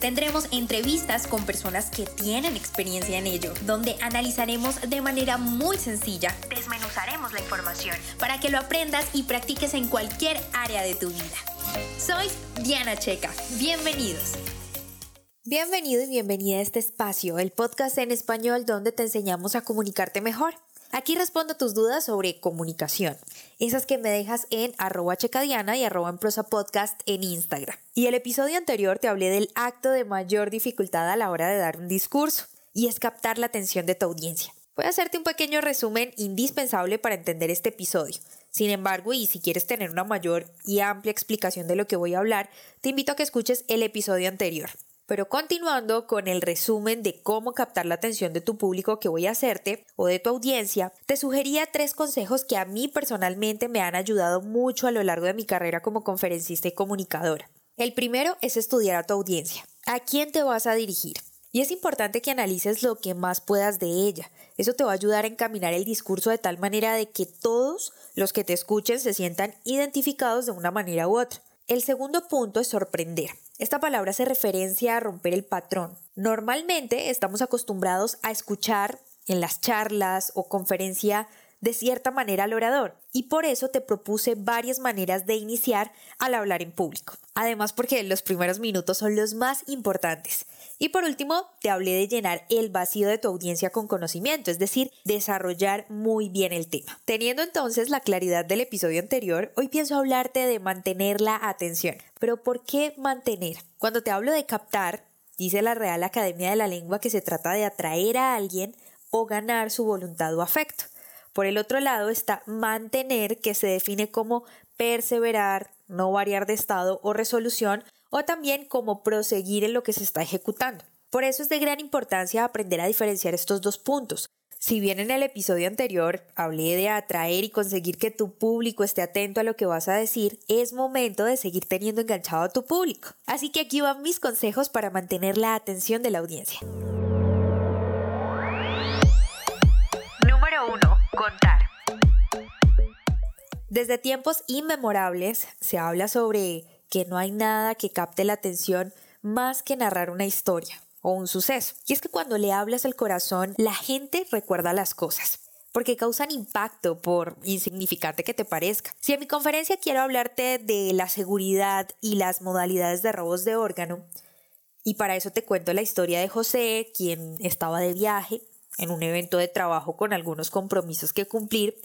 Tendremos entrevistas con personas que tienen experiencia en ello, donde analizaremos de manera muy sencilla, desmenuzaremos la información para que lo aprendas y practiques en cualquier área de tu vida. Soy Diana Checa, bienvenidos. Bienvenido y bienvenida a este espacio, el podcast en español donde te enseñamos a comunicarte mejor. Aquí respondo tus dudas sobre comunicación, esas que me dejas en arroba checadiana y arroba en prosa podcast en Instagram. Y el episodio anterior te hablé del acto de mayor dificultad a la hora de dar un discurso, y es captar la atención de tu audiencia. Voy a hacerte un pequeño resumen indispensable para entender este episodio. Sin embargo, y si quieres tener una mayor y amplia explicación de lo que voy a hablar, te invito a que escuches el episodio anterior. Pero continuando con el resumen de cómo captar la atención de tu público que voy a hacerte o de tu audiencia, te sugería tres consejos que a mí personalmente me han ayudado mucho a lo largo de mi carrera como conferencista y comunicadora. El primero es estudiar a tu audiencia. ¿A quién te vas a dirigir? Y es importante que analices lo que más puedas de ella. Eso te va a ayudar a encaminar el discurso de tal manera de que todos los que te escuchen se sientan identificados de una manera u otra. El segundo punto es sorprender. Esta palabra hace referencia a romper el patrón. Normalmente estamos acostumbrados a escuchar en las charlas o conferencia de cierta manera al orador y por eso te propuse varias maneras de iniciar al hablar en público. Además porque los primeros minutos son los más importantes. Y por último, te hablé de llenar el vacío de tu audiencia con conocimiento, es decir, desarrollar muy bien el tema. Teniendo entonces la claridad del episodio anterior, hoy pienso hablarte de mantener la atención. Pero ¿por qué mantener? Cuando te hablo de captar, dice la Real Academia de la Lengua que se trata de atraer a alguien o ganar su voluntad o afecto. Por el otro lado está mantener, que se define como perseverar, no variar de estado o resolución, o también como proseguir en lo que se está ejecutando. Por eso es de gran importancia aprender a diferenciar estos dos puntos. Si bien en el episodio anterior hablé de atraer y conseguir que tu público esté atento a lo que vas a decir, es momento de seguir teniendo enganchado a tu público. Así que aquí van mis consejos para mantener la atención de la audiencia. Número 1. Contar. Desde tiempos inmemorables se habla sobre que no hay nada que capte la atención más que narrar una historia o un suceso. Y es que cuando le hablas al corazón, la gente recuerda las cosas porque causan impacto por insignificante que te parezca. Si en mi conferencia quiero hablarte de la seguridad y las modalidades de robos de órgano, y para eso te cuento la historia de José, quien estaba de viaje en un evento de trabajo con algunos compromisos que cumplir,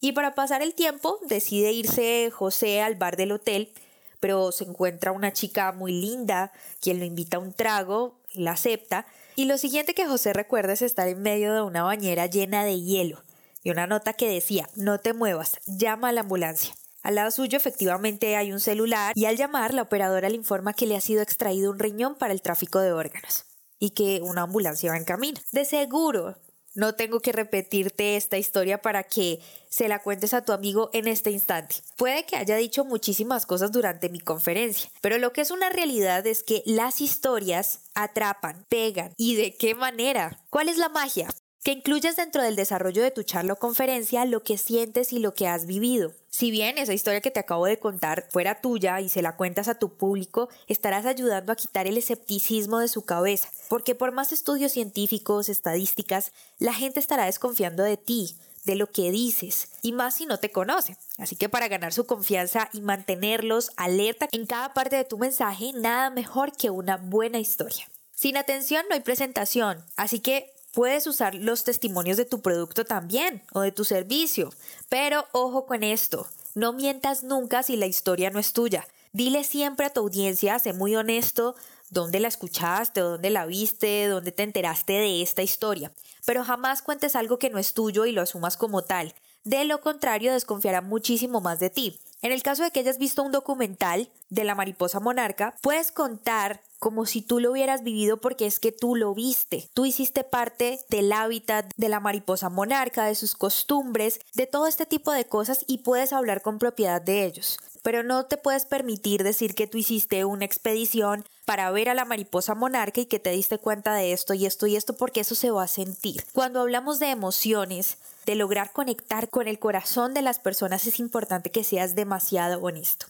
y para pasar el tiempo decide irse José al bar del hotel pero se encuentra una chica muy linda, quien lo invita a un trago, la acepta, y lo siguiente que José recuerda es estar en medio de una bañera llena de hielo, y una nota que decía, no te muevas, llama a la ambulancia. Al lado suyo efectivamente hay un celular y al llamar la operadora le informa que le ha sido extraído un riñón para el tráfico de órganos y que una ambulancia va en camino. De seguro no tengo que repetirte esta historia para que se la cuentes a tu amigo en este instante. Puede que haya dicho muchísimas cosas durante mi conferencia, pero lo que es una realidad es que las historias atrapan, pegan. ¿Y de qué manera? ¿Cuál es la magia? Que incluyas dentro del desarrollo de tu charla o conferencia lo que sientes y lo que has vivido. Si bien esa historia que te acabo de contar fuera tuya y se la cuentas a tu público, estarás ayudando a quitar el escepticismo de su cabeza, porque por más estudios científicos, estadísticas, la gente estará desconfiando de ti, de lo que dices, y más si no te conoce. Así que para ganar su confianza y mantenerlos alerta en cada parte de tu mensaje, nada mejor que una buena historia. Sin atención no hay presentación, así que Puedes usar los testimonios de tu producto también o de tu servicio, pero ojo con esto, no mientas nunca si la historia no es tuya. Dile siempre a tu audiencia, sé muy honesto, dónde la escuchaste, dónde la viste, dónde te enteraste de esta historia, pero jamás cuentes algo que no es tuyo y lo asumas como tal. De lo contrario, desconfiará muchísimo más de ti. En el caso de que hayas visto un documental de la mariposa monarca, puedes contar como si tú lo hubieras vivido porque es que tú lo viste. Tú hiciste parte del hábitat de la mariposa monarca, de sus costumbres, de todo este tipo de cosas y puedes hablar con propiedad de ellos. Pero no te puedes permitir decir que tú hiciste una expedición para ver a la mariposa monarca y que te diste cuenta de esto y esto y esto porque eso se va a sentir. Cuando hablamos de emociones, lograr conectar con el corazón de las personas, es importante que seas demasiado honesto.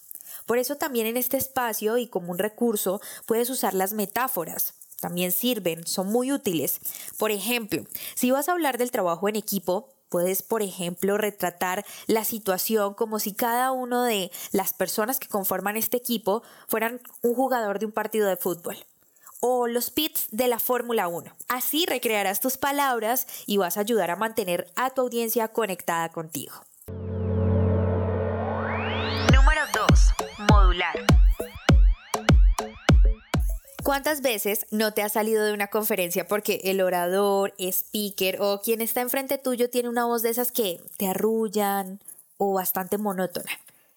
Por eso también en este espacio y como un recurso puedes usar las metáforas. También sirven, son muy útiles. Por ejemplo, si vas a hablar del trabajo en equipo, Puedes, por ejemplo, retratar la situación como si cada uno de las personas que conforman este equipo fueran un jugador de un partido de fútbol o los pits de la Fórmula 1. Así recrearás tus palabras y vas a ayudar a mantener a tu audiencia conectada contigo. Número 2. Modular. ¿Cuántas veces no te has salido de una conferencia porque el orador, speaker o quien está enfrente tuyo tiene una voz de esas que te arrullan o bastante monótona?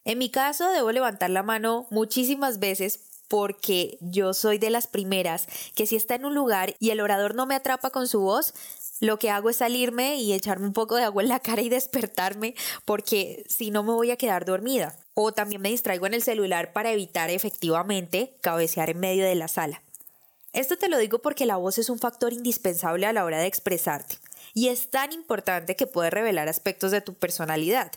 En mi caso, debo levantar la mano muchísimas veces porque yo soy de las primeras que si está en un lugar y el orador no me atrapa con su voz, lo que hago es salirme y echarme un poco de agua en la cara y despertarme porque si no me voy a quedar dormida. O también me distraigo en el celular para evitar efectivamente cabecear en medio de la sala. Esto te lo digo porque la voz es un factor indispensable a la hora de expresarte y es tan importante que puede revelar aspectos de tu personalidad.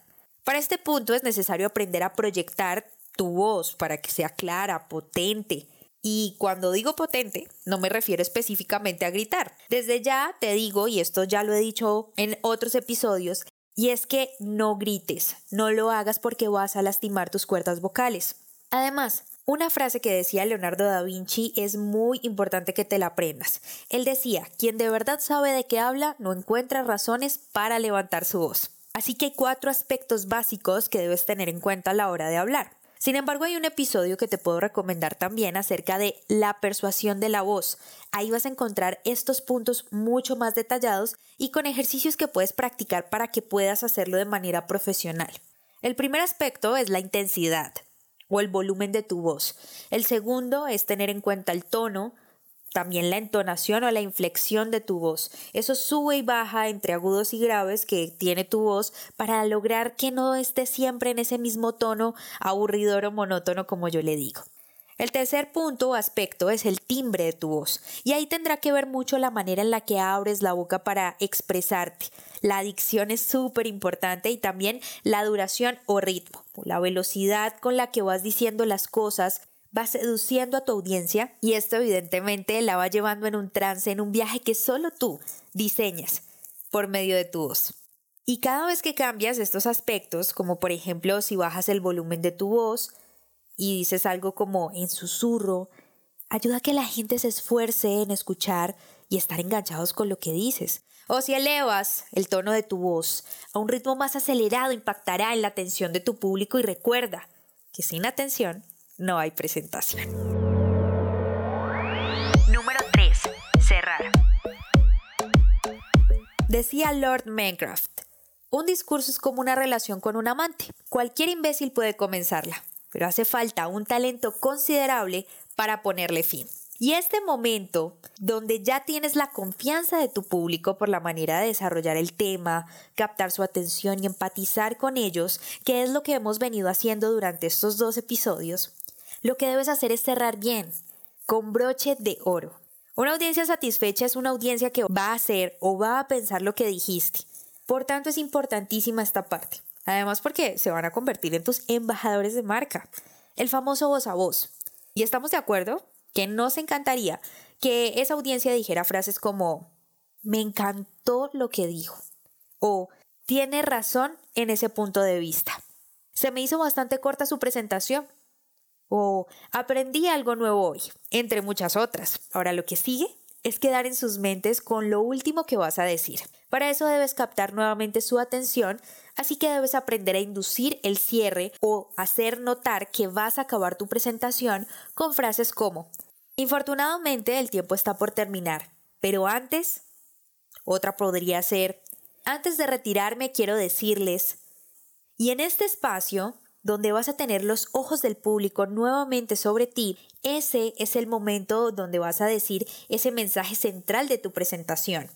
Para este punto es necesario aprender a proyectar tu voz para que sea clara, potente. Y cuando digo potente, no me refiero específicamente a gritar. Desde ya te digo, y esto ya lo he dicho en otros episodios, y es que no grites, no lo hagas porque vas a lastimar tus cuerdas vocales. Además, una frase que decía Leonardo da Vinci es muy importante que te la aprendas. Él decía, quien de verdad sabe de qué habla no encuentra razones para levantar su voz. Así que hay cuatro aspectos básicos que debes tener en cuenta a la hora de hablar. Sin embargo, hay un episodio que te puedo recomendar también acerca de la persuasión de la voz. Ahí vas a encontrar estos puntos mucho más detallados y con ejercicios que puedes practicar para que puedas hacerlo de manera profesional. El primer aspecto es la intensidad o el volumen de tu voz. El segundo es tener en cuenta el tono, también la entonación o la inflexión de tu voz. Eso sube y baja entre agudos y graves que tiene tu voz para lograr que no esté siempre en ese mismo tono aburridor o monótono como yo le digo. El tercer punto o aspecto es el timbre de tu voz, y ahí tendrá que ver mucho la manera en la que abres la boca para expresarte. La dicción es súper importante y también la duración o ritmo, la velocidad con la que vas diciendo las cosas, va seduciendo a tu audiencia y esto evidentemente la va llevando en un trance, en un viaje que solo tú diseñas por medio de tu voz. Y cada vez que cambias estos aspectos, como por ejemplo si bajas el volumen de tu voz y dices algo como en susurro, ayuda a que la gente se esfuerce en escuchar y estar enganchados con lo que dices. O si elevas el tono de tu voz a un ritmo más acelerado, impactará en la atención de tu público y recuerda que sin atención no hay presentación. Número 3. Cerrar. Decía Lord Mancroft, un discurso es como una relación con un amante. Cualquier imbécil puede comenzarla, pero hace falta un talento considerable para ponerle fin. Y este momento, donde ya tienes la confianza de tu público por la manera de desarrollar el tema, captar su atención y empatizar con ellos, que es lo que hemos venido haciendo durante estos dos episodios, lo que debes hacer es cerrar bien, con broche de oro. Una audiencia satisfecha es una audiencia que va a hacer o va a pensar lo que dijiste. Por tanto, es importantísima esta parte. Además, porque se van a convertir en tus embajadores de marca. El famoso voz a voz. Y estamos de acuerdo que nos encantaría que esa audiencia dijera frases como me encantó lo que dijo o tiene razón en ese punto de vista. Se me hizo bastante corta su presentación, o aprendí algo nuevo hoy, entre muchas otras. Ahora lo que sigue es quedar en sus mentes con lo último que vas a decir. Para eso debes captar nuevamente su atención, así que debes aprender a inducir el cierre o hacer notar que vas a acabar tu presentación con frases como Infortunadamente el tiempo está por terminar, pero antes, otra podría ser, antes de retirarme quiero decirles, y en este espacio donde vas a tener los ojos del público nuevamente sobre ti, ese es el momento donde vas a decir ese mensaje central de tu presentación.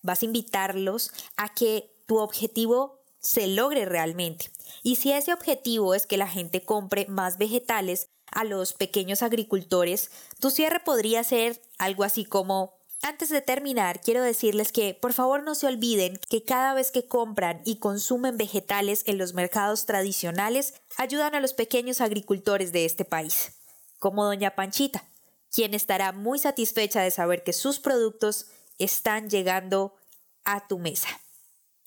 Vas a invitarlos a que tu objetivo se logre realmente. Y si ese objetivo es que la gente compre más vegetales a los pequeños agricultores, tu cierre podría ser algo así como antes de terminar, quiero decirles que por favor no se olviden que cada vez que compran y consumen vegetales en los mercados tradicionales, ayudan a los pequeños agricultores de este país, como doña Panchita, quien estará muy satisfecha de saber que sus productos están llegando a tu mesa.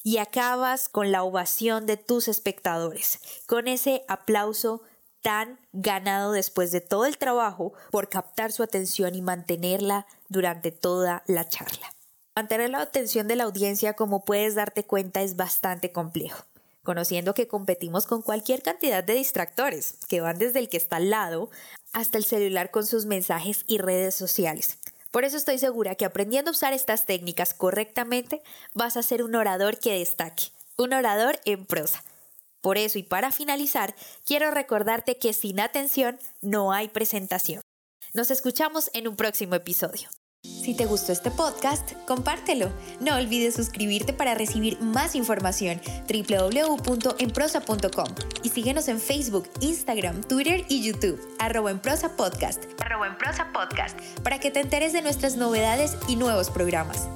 Y acabas con la ovación de tus espectadores, con ese aplauso tan ganado después de todo el trabajo por captar su atención y mantenerla durante toda la charla. Mantener la atención de la audiencia, como puedes darte cuenta, es bastante complejo, conociendo que competimos con cualquier cantidad de distractores, que van desde el que está al lado hasta el celular con sus mensajes y redes sociales. Por eso estoy segura que aprendiendo a usar estas técnicas correctamente, vas a ser un orador que destaque, un orador en prosa por eso y para finalizar, quiero recordarte que sin atención no hay presentación. Nos escuchamos en un próximo episodio. Si te gustó este podcast, compártelo. No olvides suscribirte para recibir más información www.enprosa.com y síguenos en Facebook, Instagram, Twitter y YouTube, arroba en prosa podcast, arroba en prosa podcast, para que te enteres de nuestras novedades y nuevos programas.